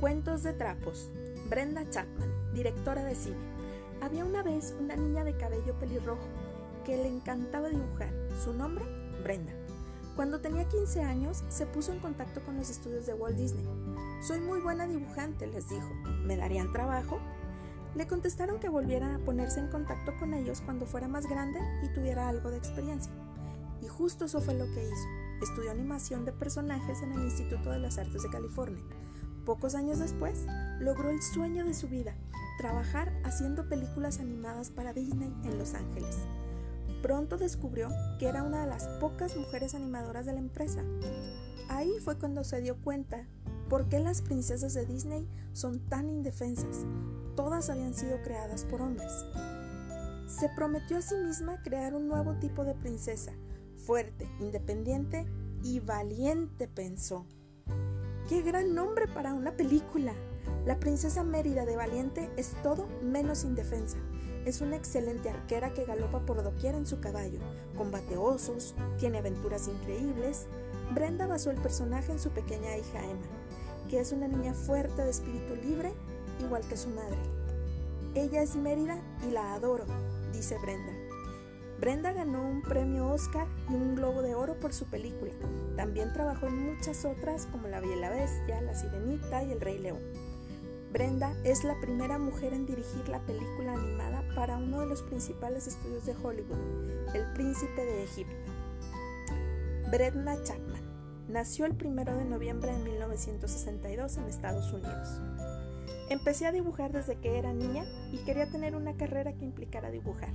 Cuentos de trapos. Brenda Chapman, directora de cine. Había una vez una niña de cabello pelirrojo que le encantaba dibujar. Su nombre, Brenda. Cuando tenía 15 años, se puso en contacto con los estudios de Walt Disney. Soy muy buena dibujante, les dijo. ¿Me darían trabajo? Le contestaron que volviera a ponerse en contacto con ellos cuando fuera más grande y tuviera algo de experiencia. Y justo eso fue lo que hizo. Estudió animación de personajes en el Instituto de las Artes de California. Pocos años después, logró el sueño de su vida, trabajar haciendo películas animadas para Disney en Los Ángeles. Pronto descubrió que era una de las pocas mujeres animadoras de la empresa. Ahí fue cuando se dio cuenta por qué las princesas de Disney son tan indefensas. Todas habían sido creadas por hombres. Se prometió a sí misma crear un nuevo tipo de princesa, fuerte, independiente y valiente, pensó. ¡Qué gran nombre para una película! La princesa Mérida de Valiente es todo menos indefensa. Es una excelente arquera que galopa por doquier en su caballo, combate osos, tiene aventuras increíbles. Brenda basó el personaje en su pequeña hija Emma, que es una niña fuerte de espíritu libre, igual que su madre. Ella es Mérida y la adoro, dice Brenda. Brenda ganó un premio Oscar y un Globo de Oro por su película. También trabajó en muchas otras como La Bella Bestia, La Sirenita y El Rey León. Brenda es la primera mujer en dirigir la película animada para uno de los principales estudios de Hollywood, El Príncipe de Egipto. Brenda Chapman nació el 1 de noviembre de 1962 en Estados Unidos. Empecé a dibujar desde que era niña y quería tener una carrera que implicara dibujar.